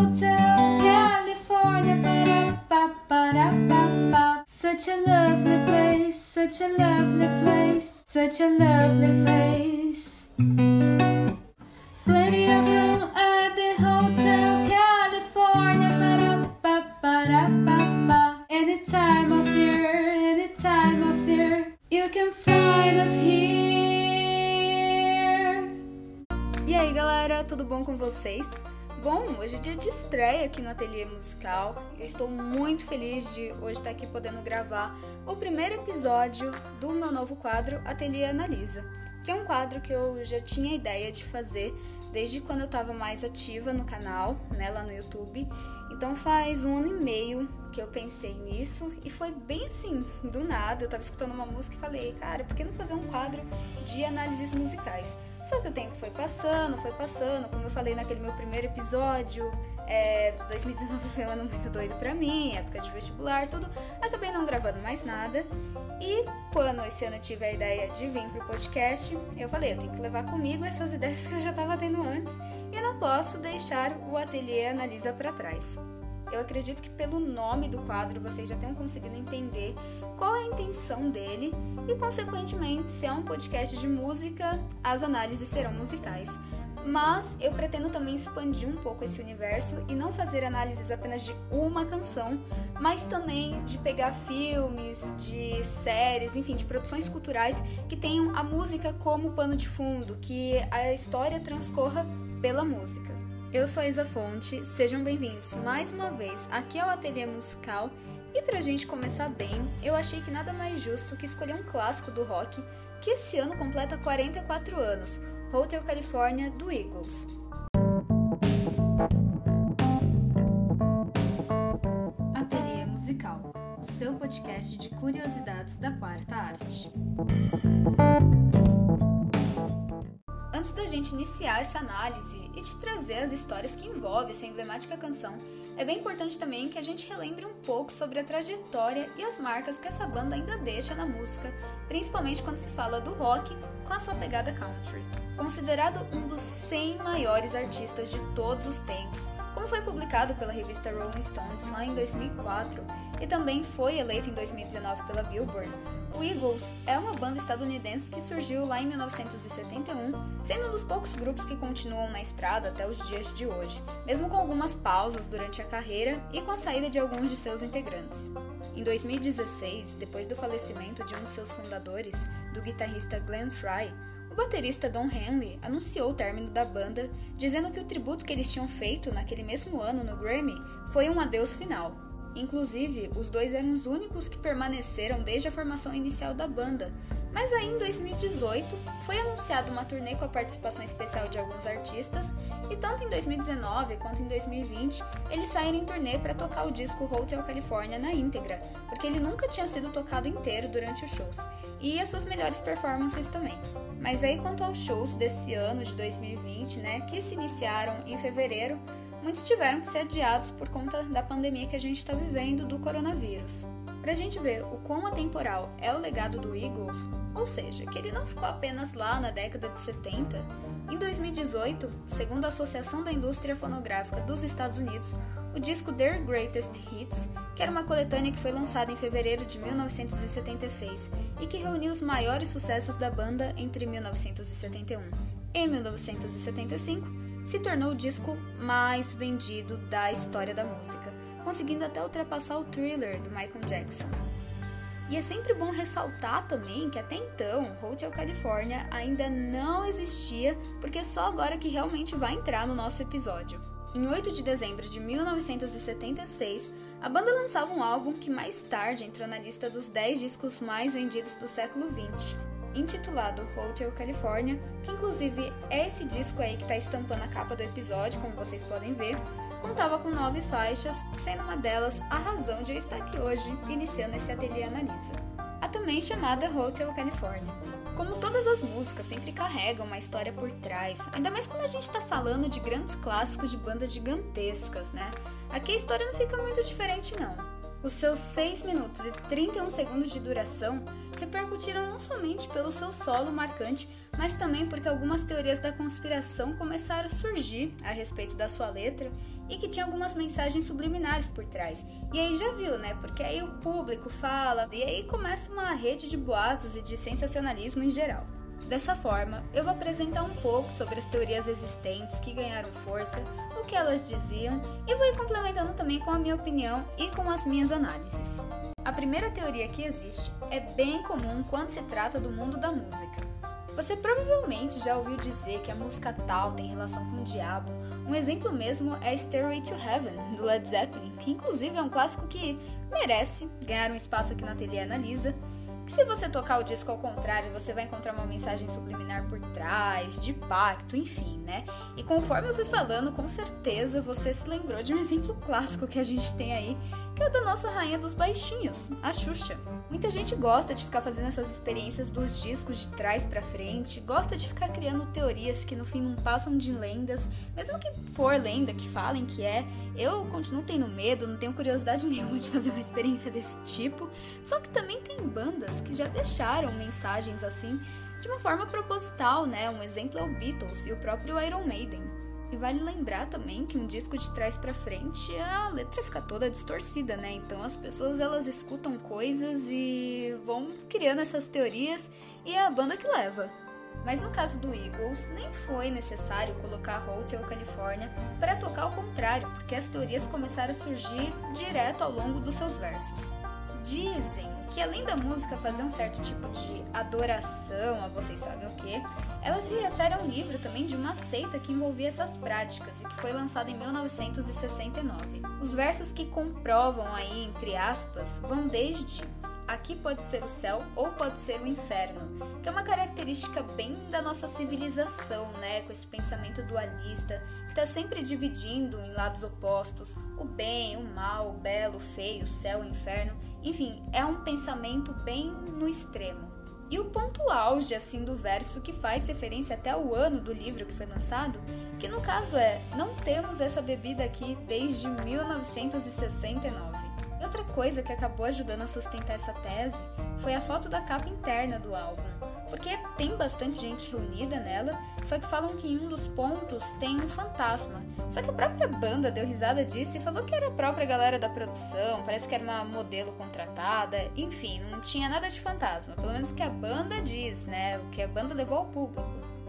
hotel, California. Such a lovely place, such a lovely place, such a lovely place. Plenty of room at the hotel, California. Any time of year, any time of year, you can find us here. E aí galera, tudo bom com vocês? Bom, hoje é dia de estreia aqui no Ateliê Musical. Eu estou muito feliz de hoje estar aqui podendo gravar o primeiro episódio do meu novo quadro Ateliê Analisa, que é um quadro que eu já tinha ideia de fazer desde quando eu estava mais ativa no canal, né, lá no YouTube. Então faz um ano e meio que eu pensei nisso e foi bem assim, do nada. Eu estava escutando uma música e falei, cara, por que não fazer um quadro de análises musicais? Só que o tempo foi passando, foi passando, como eu falei naquele meu primeiro episódio, é, 2019 foi um ano muito doido pra mim, época de vestibular, tudo. Acabei não gravando mais nada. E quando esse ano eu tive a ideia de vir pro podcast, eu falei, eu tenho que levar comigo essas ideias que eu já tava tendo antes e não posso deixar o ateliê analisa para trás. Eu acredito que pelo nome do quadro vocês já tenham conseguido entender qual é a intenção dele e, consequentemente, se é um podcast de música, as análises serão musicais. Mas eu pretendo também expandir um pouco esse universo e não fazer análises apenas de uma canção, mas também de pegar filmes, de séries, enfim, de produções culturais que tenham a música como pano de fundo, que a história transcorra pela música. Eu sou a Isa Fonte, sejam bem-vindos mais uma vez aqui ao Ateliê Musical. E pra gente começar bem, eu achei que nada mais justo que escolher um clássico do rock que esse ano completa 44 anos, Hotel California do Eagles. Ateliê Musical, o seu podcast de curiosidades da quarta arte. Antes da gente iniciar essa análise e de trazer as histórias que envolvem essa emblemática canção, é bem importante também que a gente relembre um pouco sobre a trajetória e as marcas que essa banda ainda deixa na música, principalmente quando se fala do rock com a sua pegada country. Considerado um dos 100 maiores artistas de todos os tempos, como foi publicado pela revista Rolling Stones lá em 2004 e também foi eleito em 2019 pela Billboard, o Eagles é uma banda estadunidense que surgiu lá em 1971, sendo um dos poucos grupos que continuam na estrada até os dias de hoje, mesmo com algumas pausas durante a carreira e com a saída de alguns de seus integrantes. Em 2016, depois do falecimento de um de seus fundadores, do guitarrista Glenn Fry, o baterista Don Henley anunciou o término da banda, dizendo que o tributo que eles tinham feito naquele mesmo ano no Grammy foi um adeus final, Inclusive, os dois eram os únicos que permaneceram desde a formação inicial da banda. Mas aí em 2018 foi anunciada uma turnê com a participação especial de alguns artistas, e tanto em 2019 quanto em 2020 eles saíram em turnê para tocar o disco Hotel California na íntegra, porque ele nunca tinha sido tocado inteiro durante os shows, e as suas melhores performances também. Mas aí quanto aos shows desse ano de 2020, né, que se iniciaram em fevereiro, muitos tiveram que ser adiados por conta da pandemia que a gente está vivendo do coronavírus. Para a gente ver o quão atemporal é o legado do Eagles, ou seja, que ele não ficou apenas lá na década de 70, em 2018, segundo a Associação da Indústria Fonográfica dos Estados Unidos, o disco Their Greatest Hits, que era uma coletânea que foi lançada em fevereiro de 1976 e que reuniu os maiores sucessos da banda entre 1971 e 1975, se tornou o disco mais vendido da história da música, conseguindo até ultrapassar o Thriller do Michael Jackson. E é sempre bom ressaltar também que até então Hotel California ainda não existia, porque é só agora que realmente vai entrar no nosso episódio. Em 8 de dezembro de 1976, a banda lançava um álbum que mais tarde entrou na lista dos 10 discos mais vendidos do século XX, intitulado Hotel California, que inclusive é esse disco aí que está estampando a capa do episódio, como vocês podem ver, contava com nove faixas, sendo uma delas a razão de eu estar aqui hoje, iniciando esse ateliê analisa. A também chamada Hotel California. Como todas as músicas sempre carregam uma história por trás, ainda mais quando a gente está falando de grandes clássicos de bandas gigantescas, né? Aqui a história não fica muito diferente não. Os seus 6 minutos e 31 segundos de duração repercutiram não somente pelo seu solo marcante, mas também porque algumas teorias da conspiração começaram a surgir a respeito da sua letra e que tinha algumas mensagens subliminares por trás. E aí já viu, né? Porque aí o público fala e aí começa uma rede de boatos e de sensacionalismo em geral. Dessa forma, eu vou apresentar um pouco sobre as teorias existentes que ganharam força, o que elas diziam e vou ir complementando também com a minha opinião e com as minhas análises. A primeira teoria que existe é bem comum quando se trata do mundo da música. Você provavelmente já ouviu dizer que a música tal tem relação com o diabo. Um exemplo mesmo é Stairway to Heaven, do Led Zeppelin, que inclusive é um clássico que merece ganhar um espaço aqui na Ateliê Analisa que se você tocar o disco ao contrário, você vai encontrar uma mensagem subliminar por trás, de pacto, enfim, né? E conforme eu fui falando, com certeza você se lembrou de um exemplo clássico que a gente tem aí, que é o da nossa rainha dos baixinhos, a Xuxa. Muita gente gosta de ficar fazendo essas experiências dos discos de trás para frente, gosta de ficar criando teorias que no fim não passam de lendas, mesmo que for lenda, que falem que é. Eu continuo tendo medo, não tenho curiosidade nenhuma de fazer uma experiência desse tipo. Só que também tem bandas que já deixaram mensagens assim de uma forma proposital, né? Um exemplo é o Beatles e o próprio Iron Maiden. E vale lembrar também que um disco de trás para frente a letra fica toda distorcida, né? Então as pessoas elas escutam coisas e vão criando essas teorias e é a banda que leva. Mas no caso do Eagles, nem foi necessário colocar Hotel California para tocar ao contrário, porque as teorias começaram a surgir direto ao longo dos seus versos. Dizem que além da música fazer um certo tipo de adoração a vocês sabem o que, ela se refere a um livro também de uma seita que envolvia essas práticas e que foi lançado em 1969. Os versos que comprovam aí, entre aspas, vão desde aqui pode ser o céu ou pode ser o inferno, que é uma característica bem da nossa civilização, né? Com esse pensamento dualista, que está sempre dividindo em lados opostos o bem, o mal, o belo, o feio, o céu, o inferno. Enfim, é um pensamento bem no extremo. E o ponto auge assim do verso que faz referência até ao ano do livro que foi lançado, que no caso é: não temos essa bebida aqui desde 1969. E outra coisa que acabou ajudando a sustentar essa tese foi a foto da capa interna do álbum, porque tem bastante gente reunida nela, só que falam que em um dos pontos tem um fantasma. Só que a própria banda deu risada disso e falou que era a própria galera da produção, parece que era uma modelo contratada, enfim, não tinha nada de fantasma, pelo menos que a banda diz, né? O que a banda levou ao público.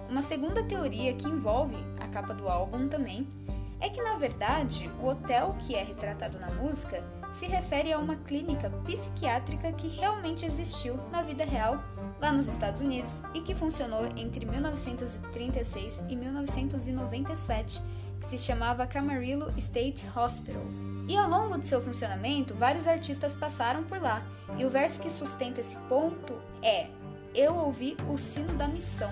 Uma segunda teoria que envolve a capa do álbum também é que na verdade o hotel que é retratado na música se refere a uma clínica psiquiátrica que realmente existiu na vida real lá nos Estados Unidos e que funcionou entre 1936 e 1997, que se chamava Camarillo State Hospital. E ao longo de seu funcionamento, vários artistas passaram por lá, e o verso que sustenta esse ponto é: Eu ouvi o sino da missão,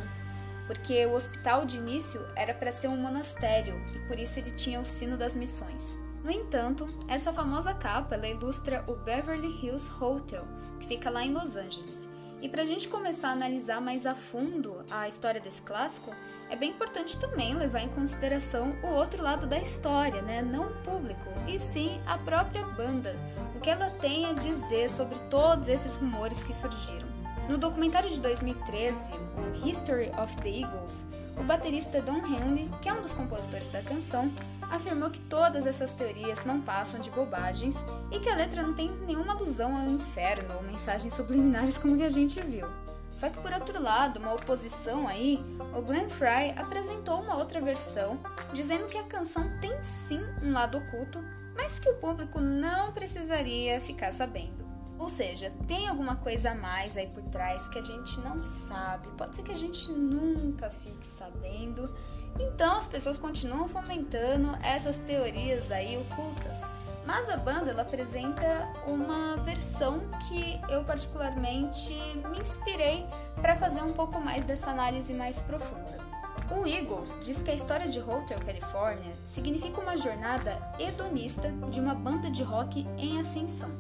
porque o hospital de início era para ser um monastério e por isso ele tinha o sino das missões. No entanto, essa famosa capa ilustra o Beverly Hills Hotel, que fica lá em Los Angeles. E para a gente começar a analisar mais a fundo a história desse clássico, é bem importante também levar em consideração o outro lado da história, né? não o público, e sim a própria banda, o que ela tem a dizer sobre todos esses rumores que surgiram. No documentário de 2013, o History of the Eagles, o baterista Don Henley, que é um dos compositores da canção, afirmou que todas essas teorias não passam de bobagens e que a letra não tem nenhuma alusão ao inferno ou mensagens subliminares como que a gente viu. Só que por outro lado, uma oposição aí, o Glenn Fry apresentou uma outra versão, dizendo que a canção tem sim um lado oculto, mas que o público não precisaria ficar sabendo. Ou seja, tem alguma coisa a mais aí por trás que a gente não sabe, pode ser que a gente nunca fique sabendo, então as pessoas continuam fomentando essas teorias aí ocultas. Mas a banda ela apresenta uma versão que eu particularmente me inspirei para fazer um pouco mais dessa análise mais profunda. O Eagles diz que a história de Hotel California significa uma jornada hedonista de uma banda de rock em ascensão.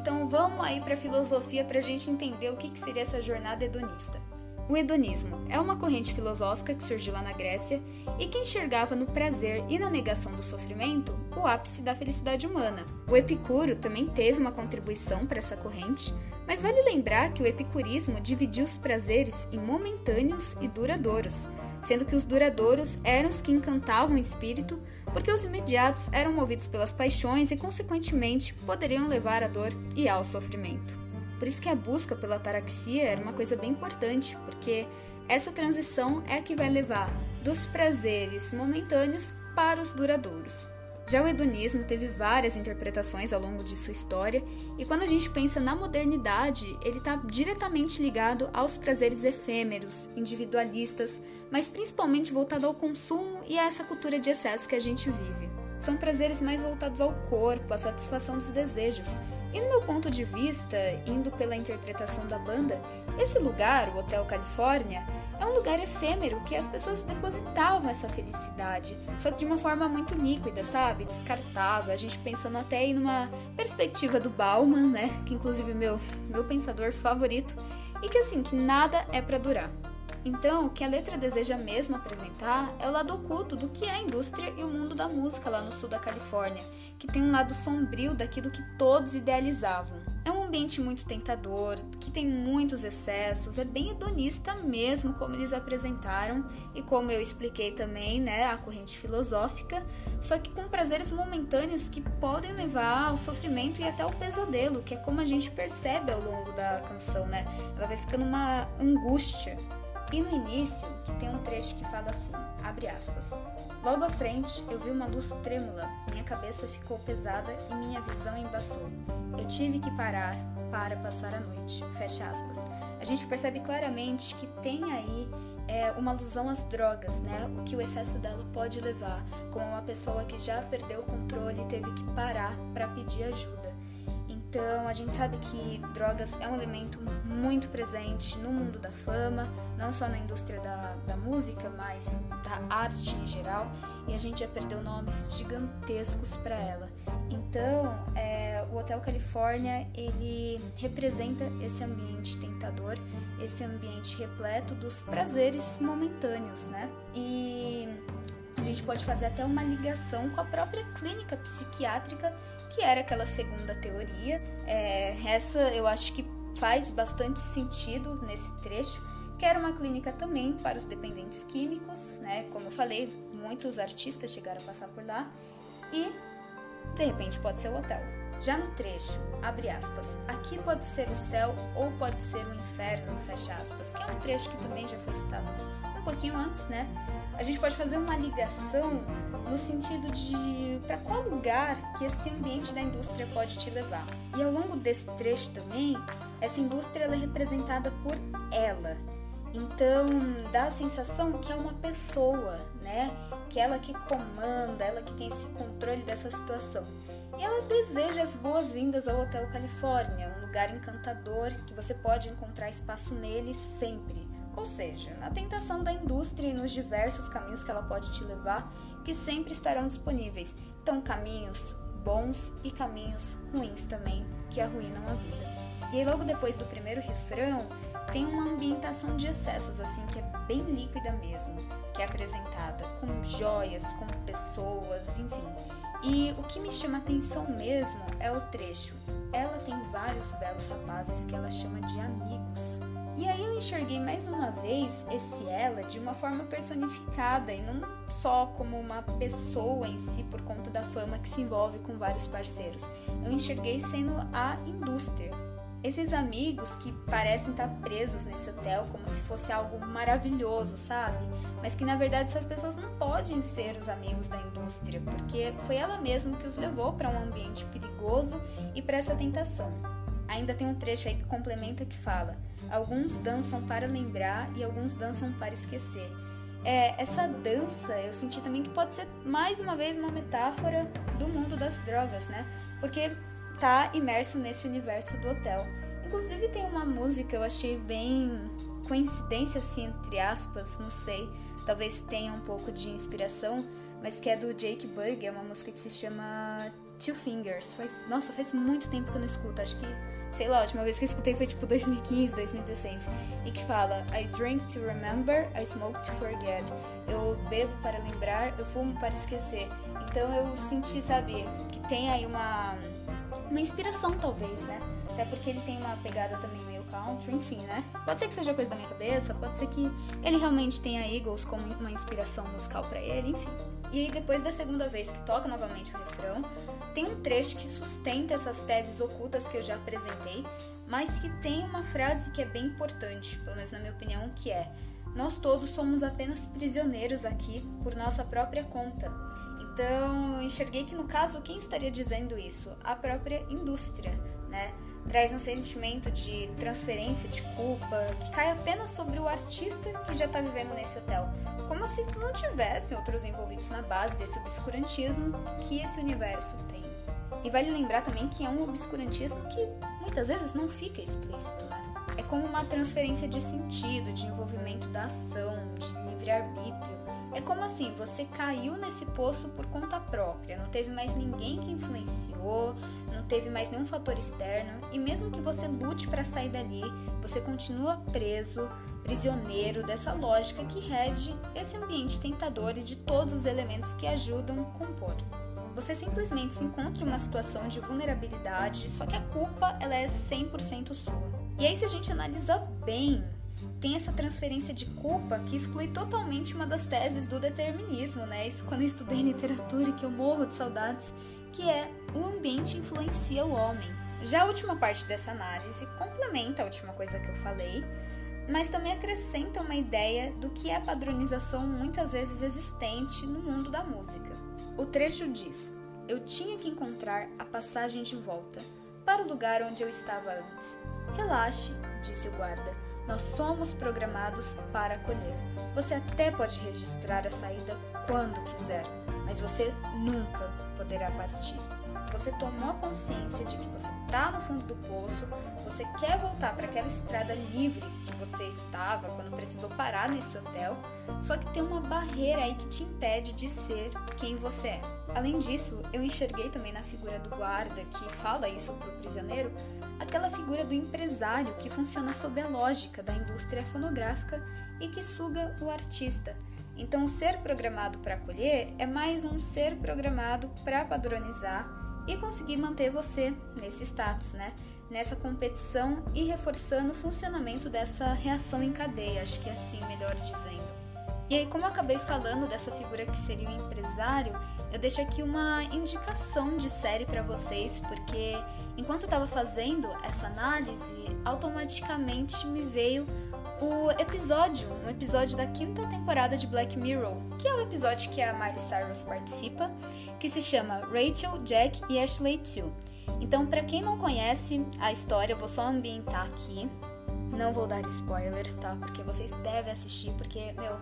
Então vamos aí para a filosofia para a gente entender o que, que seria essa jornada hedonista. O hedonismo é uma corrente filosófica que surgiu lá na Grécia e que enxergava no prazer e na negação do sofrimento o ápice da felicidade humana. O Epicuro também teve uma contribuição para essa corrente, mas vale lembrar que o epicurismo dividiu os prazeres em momentâneos e duradouros, sendo que os duradouros eram os que encantavam o espírito, porque os imediatos eram movidos pelas paixões e, consequentemente, poderiam levar à dor e ao sofrimento. Por isso que a busca pela ataraxia era uma coisa bem importante, porque essa transição é a que vai levar dos prazeres momentâneos para os duradouros. Já o hedonismo teve várias interpretações ao longo de sua história, e quando a gente pensa na modernidade, ele está diretamente ligado aos prazeres efêmeros, individualistas, mas principalmente voltado ao consumo e a essa cultura de excesso que a gente vive. São prazeres mais voltados ao corpo, à satisfação dos desejos, e no meu ponto de vista, indo pela interpretação da banda, esse lugar, o Hotel Califórnia, é um lugar efêmero que as pessoas depositavam essa felicidade, só que de uma forma muito líquida, sabe? Descartável. A gente pensando até aí numa perspectiva do Bauman, né? Que inclusive meu meu pensador favorito, e que assim, que nada é para durar. Então, o que a letra deseja mesmo apresentar é o lado oculto do que é a indústria e o mundo da música lá no sul da Califórnia, que tem um lado sombrio daquilo que todos idealizavam. É um ambiente muito tentador, que tem muitos excessos, é bem hedonista mesmo, como eles apresentaram e como eu expliquei também, né, a corrente filosófica, só que com prazeres momentâneos que podem levar ao sofrimento e até ao pesadelo, que é como a gente percebe ao longo da canção, né? Ela vai ficando uma angústia e no início, tem um trecho que fala assim, abre aspas. Logo à frente, eu vi uma luz trêmula, minha cabeça ficou pesada e minha visão embaçou. Eu tive que parar para passar a noite, fecha aspas. A gente percebe claramente que tem aí é, uma alusão às drogas, né? O que o excesso dela pode levar, como uma pessoa que já perdeu o controle e teve que parar para pedir ajuda. Então, a gente sabe que drogas é um elemento muito presente no mundo da fama, não só na indústria da, da música, mas da arte em geral, e a gente já perdeu nomes gigantescos para ela. Então, é, o Hotel Califórnia ele representa esse ambiente tentador, esse ambiente repleto dos prazeres momentâneos, né? E a gente pode fazer até uma ligação com a própria clínica psiquiátrica que era aquela segunda teoria. É, essa eu acho que faz bastante sentido nesse trecho, que era uma clínica também para os dependentes químicos, né? Como eu falei, muitos artistas chegaram a passar por lá e de repente pode ser o hotel. Já no trecho, abre aspas, aqui pode ser o céu ou pode ser o inferno, fecha aspas, que é um trecho que também já foi citado um pouquinho antes, né? A gente pode fazer uma ligação no sentido de para qual lugar que esse ambiente da indústria pode te levar. E ao longo desse trecho também, essa indústria é representada por ela. Então dá a sensação que é uma pessoa, né? Que é ela que comanda, ela que tem esse controle dessa situação. E ela deseja as boas-vindas ao Hotel Califórnia, um lugar encantador que você pode encontrar espaço nele sempre. Ou seja, na tentação da indústria e nos diversos caminhos que ela pode te levar, que sempre estarão disponíveis. Então, caminhos bons e caminhos ruins também, que arruinam a vida. E aí, logo depois do primeiro refrão, tem uma ambientação de excessos, assim, que é bem líquida mesmo, que é apresentada com joias, com pessoas, enfim. E o que me chama atenção mesmo é o trecho. Ela tem vários belos rapazes que ela chama de amigos. E aí eu enxerguei mais uma vez esse ela de uma forma personificada e não só como uma pessoa em si por conta da fama que se envolve com vários parceiros. Eu enxerguei sendo a indústria. Esses amigos que parecem estar presos nesse hotel como se fosse algo maravilhoso, sabe? Mas que na verdade essas pessoas não podem ser os amigos da indústria, porque foi ela mesma que os levou para um ambiente perigoso e para essa tentação. Ainda tem um trecho aí que complementa que fala: Alguns dançam para lembrar e alguns dançam para esquecer. É, essa dança eu senti também que pode ser mais uma vez uma metáfora do mundo das drogas, né? Porque tá imerso nesse universo do hotel. Inclusive tem uma música eu achei bem coincidência assim entre aspas, não sei, talvez tenha um pouco de inspiração, mas que é do Jake Bug, é uma música que se chama Two Fingers. Faz, nossa, faz muito tempo que eu não escuto. Acho que, sei lá, a última vez que eu escutei foi tipo 2015, 2016. E que fala: I drink to remember, I smoke to forget. Eu bebo para lembrar, eu fumo para esquecer. Então eu senti, sabe, que tem aí uma, uma inspiração, talvez, né? Até porque ele tem uma pegada também meio country, enfim, né? Pode ser que seja coisa da minha cabeça, pode ser que ele realmente tenha Eagles como uma inspiração musical para ele, enfim. E aí, depois da segunda vez que toca novamente o refrão, tem um trecho que sustenta essas teses ocultas que eu já apresentei, mas que tem uma frase que é bem importante, pelo menos na minha opinião, que é: Nós todos somos apenas prisioneiros aqui por nossa própria conta. Então, enxerguei que no caso, quem estaria dizendo isso? A própria indústria, né? Traz um sentimento de transferência de culpa que cai apenas sobre o artista que já está vivendo nesse hotel, como se não tivessem outros envolvidos na base desse obscurantismo que esse universo tem. E vale lembrar também que é um obscurantismo que muitas vezes não fica explícito, né? É como uma transferência de sentido, de envolvimento da ação, de livre-arbítrio. É como assim, você caiu nesse poço por conta própria, não teve mais ninguém que influenciou, não teve mais nenhum fator externo, e mesmo que você lute para sair dali, você continua preso, prisioneiro dessa lógica que rege esse ambiente tentador e de todos os elementos que ajudam a compor. Você simplesmente se encontra em uma situação de vulnerabilidade, só que a culpa ela é 100% sua. E aí se a gente analisa bem tem essa transferência de culpa que exclui totalmente uma das teses do determinismo, né? Isso quando eu estudei literatura que eu morro de saudades, que é o ambiente influencia o homem. Já a última parte dessa análise complementa a última coisa que eu falei, mas também acrescenta uma ideia do que é a padronização muitas vezes existente no mundo da música. O trecho diz: Eu tinha que encontrar a passagem de volta para o lugar onde eu estava antes. Relaxe, disse o guarda nós somos programados para acolher. Você até pode registrar a saída quando quiser, mas você nunca poderá partir. Você tomou consciência de que você está no fundo do poço, você quer voltar para aquela estrada livre que você estava quando precisou parar nesse hotel, só que tem uma barreira aí que te impede de ser quem você é. Além disso, eu enxerguei também na figura do guarda que fala isso para o prisioneiro aquela figura do empresário que funciona sob a lógica da indústria fonográfica e que suga o artista. Então, ser programado para acolher é mais um ser programado para padronizar e conseguir manter você nesse status, né? Nessa competição e reforçando o funcionamento dessa reação em cadeia, acho que é assim melhor dizendo. E aí, como eu acabei falando dessa figura que seria o empresário, eu deixo aqui uma indicação de série para vocês, porque enquanto eu estava fazendo essa análise, automaticamente me veio o episódio, um episódio da quinta temporada de Black Mirror, que é o episódio que a Miley Cyrus participa, que se chama Rachel, Jack e Ashley 2. Então, para quem não conhece a história, eu vou só ambientar aqui. Não vou dar spoilers, tá? Porque vocês devem assistir, porque, meu,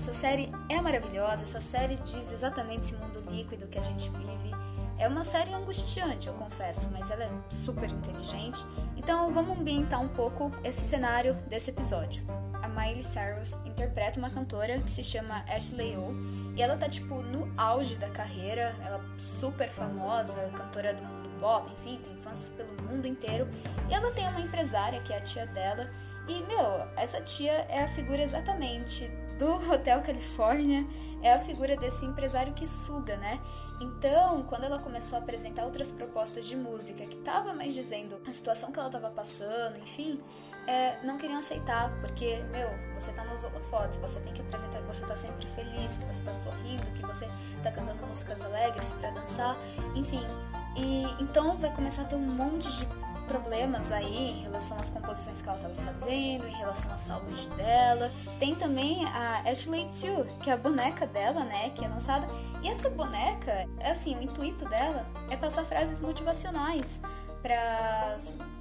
essa série é maravilhosa, essa série diz exatamente esse mundo líquido que a gente vive. É uma série angustiante, eu confesso, mas ela é super inteligente. Então vamos ambientar um pouco esse cenário desse episódio. A Miley Cyrus interpreta uma cantora que se chama Ashley O e ela tá tipo no auge da carreira, ela é super famosa, cantora do mundo pop, enfim, tem fãs pelo mundo inteiro. E ela tem uma empresária que é a tia dela. E, meu, essa tia é a figura exatamente do Hotel Califórnia é a figura desse empresário que suga, né? Então, quando ela começou a apresentar outras propostas de música que tava mais dizendo a situação que ela tava passando, enfim, é, não queriam aceitar, porque, meu, você tá nos holofotes, você tem que apresentar que você tá sempre feliz, que você tá sorrindo, que você tá cantando músicas alegres para dançar, enfim. E então vai começar a ter um monte de problemas aí em relação às composições que ela estava fazendo, em relação à saúde dela. Tem também a Ashley Too, que é a boneca dela, né, que é lançada. E essa boneca, assim, o intuito dela é passar frases motivacionais para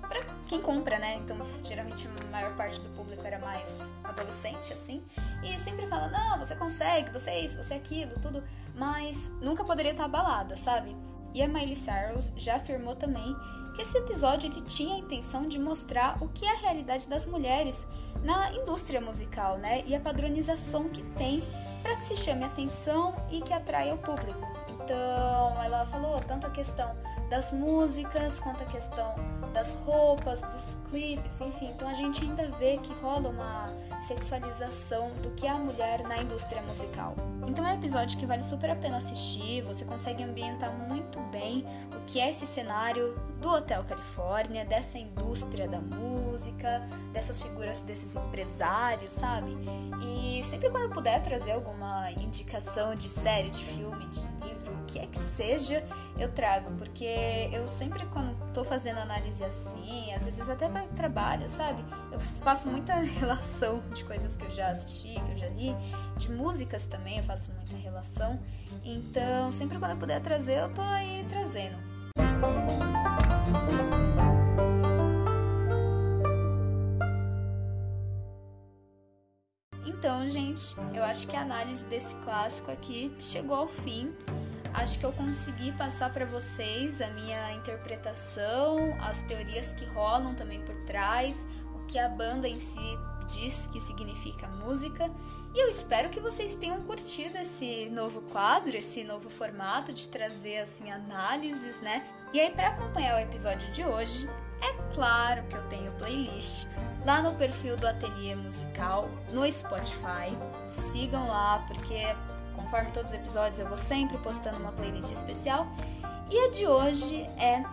para quem compra, né? Então, geralmente a maior parte do público era mais adolescente, assim. E sempre fala: não, você consegue, você é isso, você é aquilo, tudo. Mas nunca poderia estar abalada, sabe? E a Miley Cyrus já afirmou também que esse episódio ele tinha a intenção de mostrar o que é a realidade das mulheres na indústria musical, né? E a padronização que tem para que se chame atenção e que atraia o público. Então, ela falou tanto a questão das músicas quanto a questão das roupas, dos clipes, enfim. Então a gente ainda vê que rola uma sexualização do que é a mulher na indústria musical. Então é um episódio que vale super a pena assistir, você consegue ambientar muito bem o que é esse cenário do Hotel Califórnia, dessa indústria da música, dessas figuras desses empresários, sabe? E sempre quando eu puder trazer alguma indicação de série, de filme, de livro, que é que seja, eu trago, porque eu sempre quando tô fazendo análise assim, às vezes até para trabalho, sabe? Eu faço muita relação de coisas que eu já assisti, que eu já li, de músicas também eu faço muita relação. Então, sempre quando eu puder trazer, eu tô aí trazendo. Então, gente, eu acho que a análise desse clássico aqui chegou ao fim. Acho que eu consegui passar para vocês a minha interpretação, as teorias que rolam também por trás, o que a banda em si diz que significa música. E eu espero que vocês tenham curtido esse novo quadro, esse novo formato de trazer assim análises, né? E aí para acompanhar o episódio de hoje, é claro que eu tenho playlist lá no perfil do Ateliê Musical no Spotify. Sigam lá porque conforme todos os episódios eu vou sempre postando uma playlist especial. E a de hoje é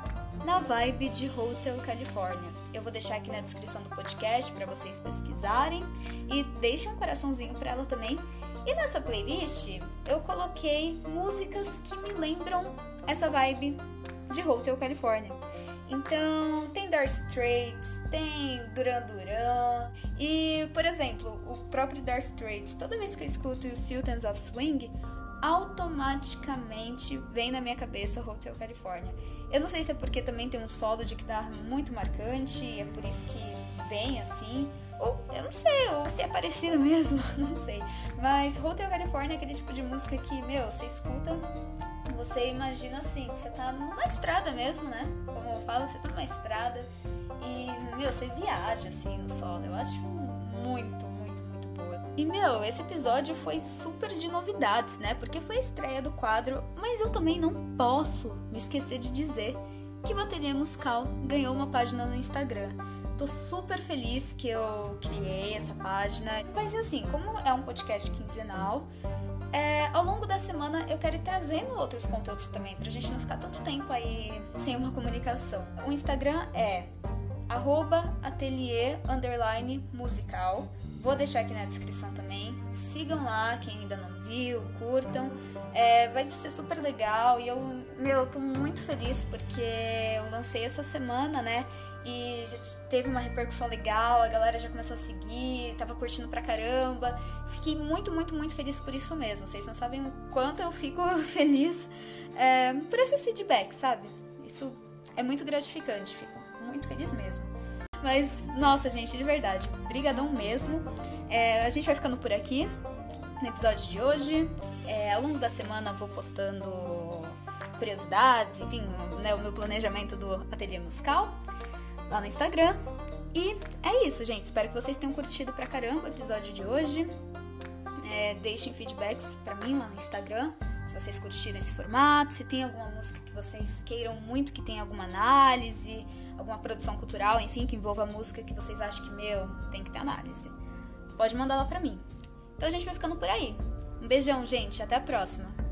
na vibe de Hotel California. Eu vou deixar aqui na descrição do podcast para vocês pesquisarem e deixem um coraçãozinho para ela também. E nessa playlist eu coloquei músicas que me lembram essa vibe de Hotel California. Então, tem Dark Straits, tem Duran Duran. E, por exemplo, o próprio Dark Straits, toda vez que eu escuto o Sultans of Swing, automaticamente vem na minha cabeça Hotel California. Eu não sei se é porque também tem um solo de guitarra muito marcante, é por isso que vem assim. Ou eu não sei, ou se é parecido mesmo, não sei. Mas Hotel California é aquele tipo de música que, meu, você escuta, você imagina assim, que você tá numa estrada mesmo, né? Como eu falo, você tá numa estrada e, meu, você viaja assim no solo. Eu acho muito, muito, muito boa. E, meu, esse episódio foi super de novidades, né? Porque foi a estreia do quadro, mas eu também não posso me esquecer de dizer que Bateria Musical ganhou uma página no Instagram. Tô super feliz que eu criei essa página. Mas assim, como é um podcast quinzenal, é, ao longo da semana eu quero ir trazendo outros conteúdos também, pra gente não ficar tanto tempo aí sem uma comunicação. O Instagram é atelier musical. Vou deixar aqui na descrição também. Sigam lá, quem ainda não viu, curtam. É, vai ser super legal e eu, meu, tô muito feliz porque eu lancei essa semana, né? E teve uma repercussão legal, a galera já começou a seguir, tava curtindo pra caramba. Fiquei muito, muito, muito feliz por isso mesmo. Vocês não sabem o quanto eu fico feliz é, por esse feedback, sabe? Isso é muito gratificante, fico muito feliz mesmo. Mas, nossa, gente, de verdade, brigadão mesmo. É, a gente vai ficando por aqui no episódio de hoje. É, ao longo da semana vou postando curiosidades, enfim, né, o meu planejamento do ateliê musical lá no Instagram. E é isso, gente. Espero que vocês tenham curtido pra caramba o episódio de hoje. É, deixem feedbacks pra mim lá no Instagram, se vocês curtiram esse formato, se tem alguma música que vocês queiram muito que tenha alguma análise, alguma produção cultural, enfim, que envolva música que vocês acham que, meu, tem que ter análise. Pode mandar lá pra mim. Então a gente vai ficando por aí. Um beijão, gente. Até a próxima.